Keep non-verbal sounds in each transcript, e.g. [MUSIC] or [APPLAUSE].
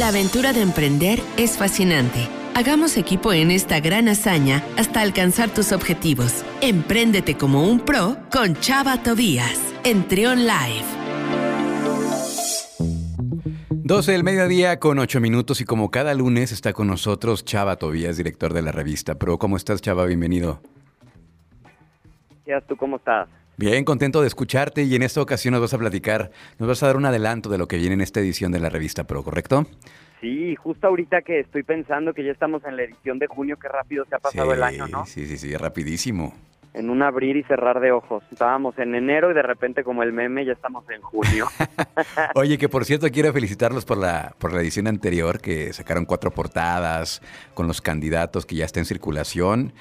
La aventura de emprender es fascinante. Hagamos equipo en esta gran hazaña hasta alcanzar tus objetivos. Empréndete como un pro con Chava Tobías en Trion Live. 12 del mediodía con 8 minutos y como cada lunes está con nosotros Chava Tobías, director de la revista Pro. ¿Cómo estás, Chava? Bienvenido. ¿Tú cómo estás? Bien, contento de escucharte y en esta ocasión nos vas a platicar, nos vas a dar un adelanto de lo que viene en esta edición de la revista Pro, ¿correcto? Sí, justo ahorita que estoy pensando que ya estamos en la edición de junio, qué rápido se ha pasado el año, ¿no? Sí, sí, sí, rapidísimo. En un abrir y cerrar de ojos. Estábamos en enero y de repente como el meme ya estamos en junio. [LAUGHS] Oye, que por cierto quiero felicitarlos por la, por la edición anterior, que sacaron cuatro portadas con los candidatos que ya está en circulación.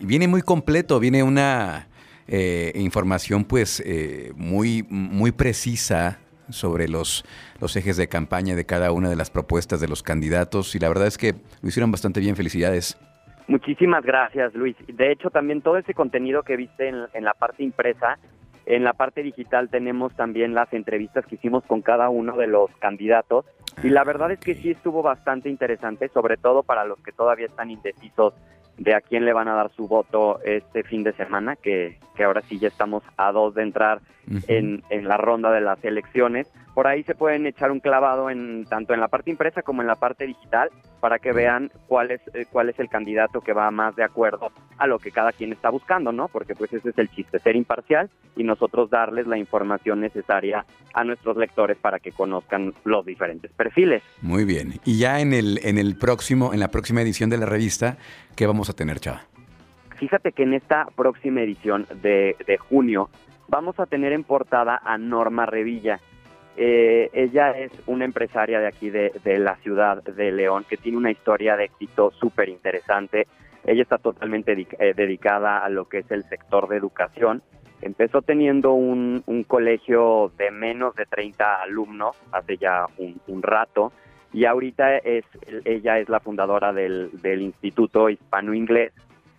Y viene muy completo, viene una eh, información pues eh, muy, muy precisa sobre los, los ejes de campaña de cada una de las propuestas de los candidatos y la verdad es que lo hicieron bastante bien. Felicidades. Muchísimas gracias, Luis. De hecho, también todo ese contenido que viste en, en, la parte impresa, en la parte digital tenemos también las entrevistas que hicimos con cada uno de los candidatos. Y la verdad es que sí estuvo bastante interesante, sobre todo para los que todavía están indecisos de a quién le van a dar su voto este fin de semana, que, que ahora sí ya estamos a dos de entrar en, en, la ronda de las elecciones. Por ahí se pueden echar un clavado en tanto en la parte impresa como en la parte digital para que vean cuál es eh, cuál es el candidato que va más de acuerdo a lo que cada quien está buscando, ¿no? Porque pues ese es el chiste, ser imparcial y nosotros darles la información necesaria a nuestros lectores para que conozcan los diferentes perfiles. Muy bien. Y ya en el en el próximo en la próxima edición de la revista, ¿qué vamos a tener, Chava? Fíjate que en esta próxima edición de, de junio vamos a tener en portada a Norma Revilla. Eh, ella es una empresaria de aquí de, la ciudad de León que tiene una historia de éxito súper interesante. Ella está totalmente eh, dedicada a lo que es el sector de educación. Empezó teniendo un, colegio de menos de 30 alumnos hace ya un, rato y ahorita es ella es la fundadora del, del Instituto Hispano Inglés,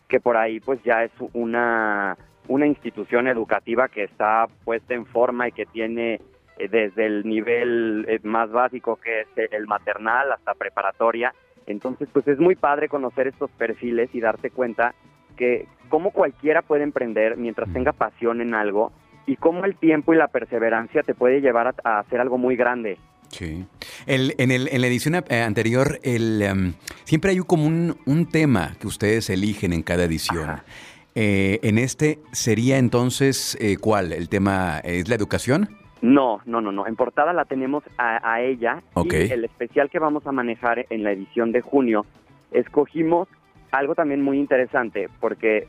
que por ahí pues ya es una una institución educativa que está puesta en forma y que tiene desde el nivel eh, más básico que es el maternal hasta preparatoria. Entonces, pues es muy padre conocer estos perfiles y darte cuenta que como cualquiera puede emprender mientras tenga pasión en algo y cómo el tiempo y la perseverancia te puede llevar a, hacer algo muy grande. Sí. El, en, el, en, la edición eh, anterior, el, em, siempre hay como un, un, tema que ustedes eligen en cada edición. Eh, en este sería entonces, eh, ¿cuál? ¿El tema es la educación? No, no, no, no. En portada la tenemos a, ella. Y el especial que vamos a manejar en la edición de junio, escogimos algo también muy interesante, porque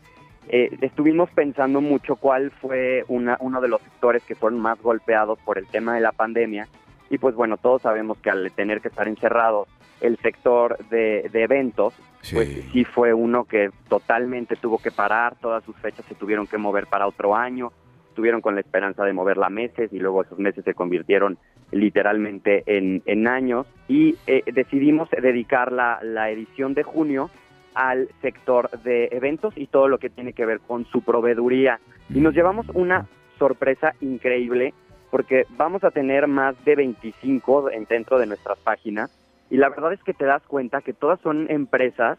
eh, estuvimos pensando mucho cuál fue una, uno de los sectores que fueron más golpeados por el tema de la pandemia. Y pues bueno, todos sabemos que al tener que estar encerrados, el sector de, eventos, pues sí fue uno que totalmente tuvo que parar, todas sus fechas se tuvieron que mover para otro año, estuvieron con la esperanza de moverla meses y luego esos meses se convirtieron literalmente en, años y eh, decidimos dedicar la, la edición de junio al sector de eventos y todo lo que tiene que ver con su proveeduría. Y nos llevamos una sorpresa increíble porque vamos a tener más de 25 dentro de nuestras páginas y la verdad es que te das cuenta que todas son empresas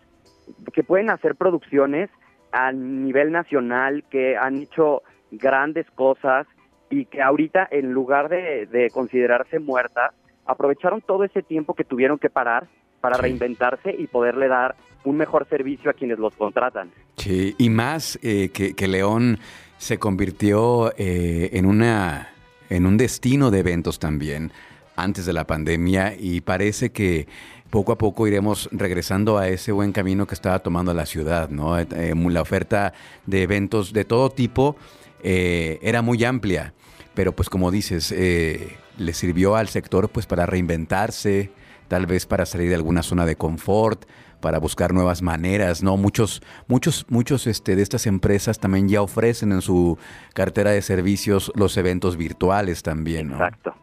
que pueden hacer producciones a nivel nacional, que han hecho grandes cosas y que ahorita en lugar de, considerarse muertas, aprovecharon todo ese tiempo que tuvieron que parar para reinventarse y poderle dar un mejor servicio a quienes los contratan. Sí, y más eh, que, León se convirtió eh, en, una, en un destino de eventos también antes de la pandemia y parece que poco a poco iremos regresando a ese buen camino que estaba tomando la ciudad, ¿no? Eh, eh, la oferta de eventos de todo tipo eh, era muy amplia, pero pues como dices, le sirvió al sector pues para reinventarse, tal vez para salir de alguna zona de confort, para buscar nuevas maneras, ¿no? Muchos, muchos, muchos este, de estas empresas también ya ofrecen en su cartera de servicios los eventos virtuales también. Exacto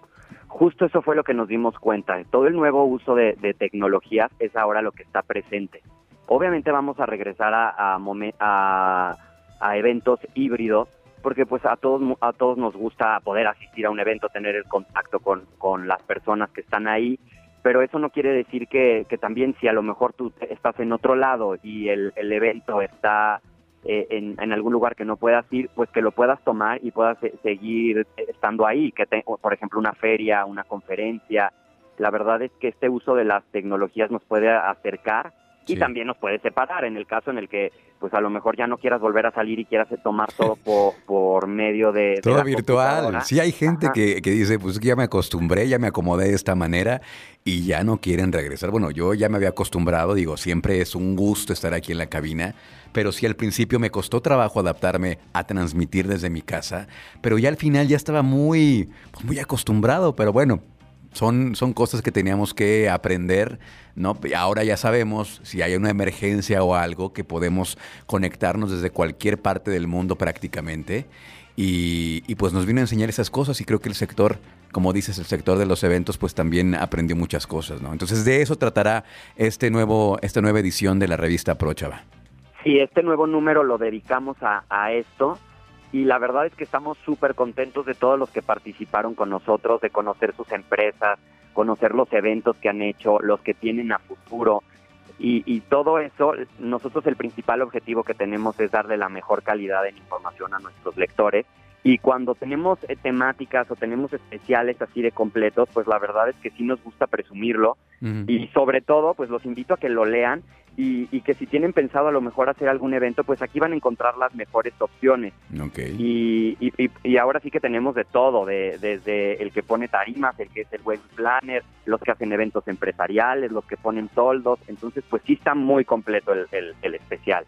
justo eso fue lo que nos dimos cuenta. Todo el nuevo uso de, tecnologías es ahora lo que está presente. Obviamente vamos a regresar a, a, eventos híbridos, porque pues a todos, a todos nos gusta poder asistir a un evento, tener el contacto con, con las personas que están ahí pero eso no quiere decir que, que también si a lo mejor tú estás en otro lado y el, el evento está eh, en, en, algún lugar que no puedas ir, pues que lo puedas tomar y puedas seguir estando ahí, que por ejemplo una feria, una conferencia. La verdad es que este uso de las tecnologías nos puede acercar y también nos puede separar en el caso en el que pues a lo mejor ya no quieras volver a salir y quieras tomar todo por, medio de... Todo virtual. Sí hay gente que, que, dice, pues ya me acostumbré, ya me acomodé de esta manera y ya no quieren regresar. Bueno, yo ya me había acostumbrado, digo, siempre es un gusto estar aquí en la cabina, pero sí al principio me costó trabajo adaptarme a transmitir desde mi casa, pero ya al final ya estaba muy, pues, muy acostumbrado, pero bueno, son, son cosas que teníamos que aprender, ¿no? ahora ya sabemos si hay una emergencia o algo que podemos conectarnos desde cualquier parte del mundo prácticamente. Y, pues nos vino a enseñar esas cosas y creo que el sector, como dices, el sector de los eventos, pues también aprendió muchas cosas, ¿no? Entonces de eso tratará este nuevo, esta nueva edición de la revista Prochava. Sí, este nuevo número lo dedicamos a, a esto y la verdad es que estamos súper contentos de todos los que participaron con nosotros, de conocer sus empresas, conocer los eventos que han hecho, los que tienen a futuro. Y, todo eso, nosotros el principal objetivo que tenemos es darle la mejor calidad de información a nuestros lectores. Y cuando tenemos eh, temáticas o tenemos especiales así de completos, pues la verdad es que sí nos gusta presumirlo. Y sobre todo, pues los invito a que lo lean y, que si tienen pensado a lo mejor hacer algún evento, pues aquí van a encontrar las mejores opciones. Y, y, ahora sí que tenemos de todo, de, desde el que pone tarimas, el que es el web planner, los que hacen eventos empresariales, los que ponen soldos, entonces pues sí está muy completo el, el, especial.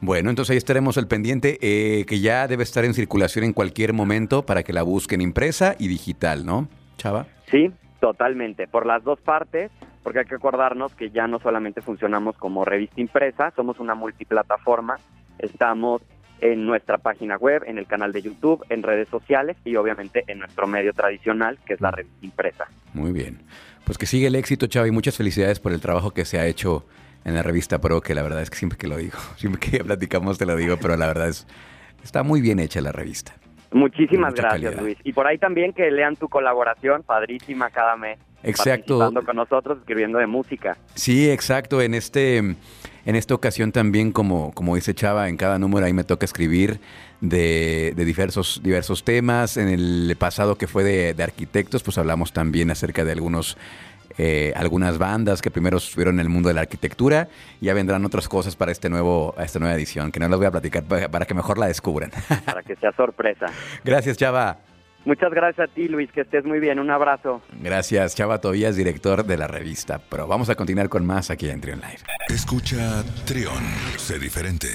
Bueno, entonces ahí estaremos al pendiente, eh, que ya debe estar en circulación en cualquier momento para que la busquen impresa y digital, ¿no, Chava? Sí, totalmente, por las dos partes porque hay que acordarnos que ya no solamente funcionamos como revista impresa, somos una multiplataforma, estamos en nuestra página web, en el canal de YouTube, en redes sociales y obviamente en nuestro medio tradicional, que es la revista impresa. Muy bien. Pues que sigue el éxito, Chava, y muchas felicidades por el trabajo que se ha hecho en la revista Pro, que la verdad es que siempre que lo digo, [LAUGHS] siempre que platicamos te lo digo, pero la verdad es, está muy bien hecha la revista. Muchísimas gracias, Luis. Y por ahí también que lean tu colaboración, padrísima cada mes. Exacto. Participando con nosotros, escribiendo de música. Sí, exacto. En este, en esta ocasión también, como, como dice Chava, en cada número ahí me toca escribir de, diversos, diversos temas. En el pasado que fue de, de arquitectos, pues hablamos también acerca de algunos eh, algunas bandas que primero estuvieron en el mundo de la arquitectura. Y ya vendrán otras cosas para este nuevo, esta nueva edición, que no las voy a platicar para, que mejor la descubran. [LAUGHS] Para que sea sorpresa. Gracias, Chava. Muchas gracias a ti, Luis, que estés muy bien. Un abrazo. Gracias, Chava Tobías, director de la revista Pero Vamos a continuar con más aquí en Trion Live. Escucha Trion, sé diferente.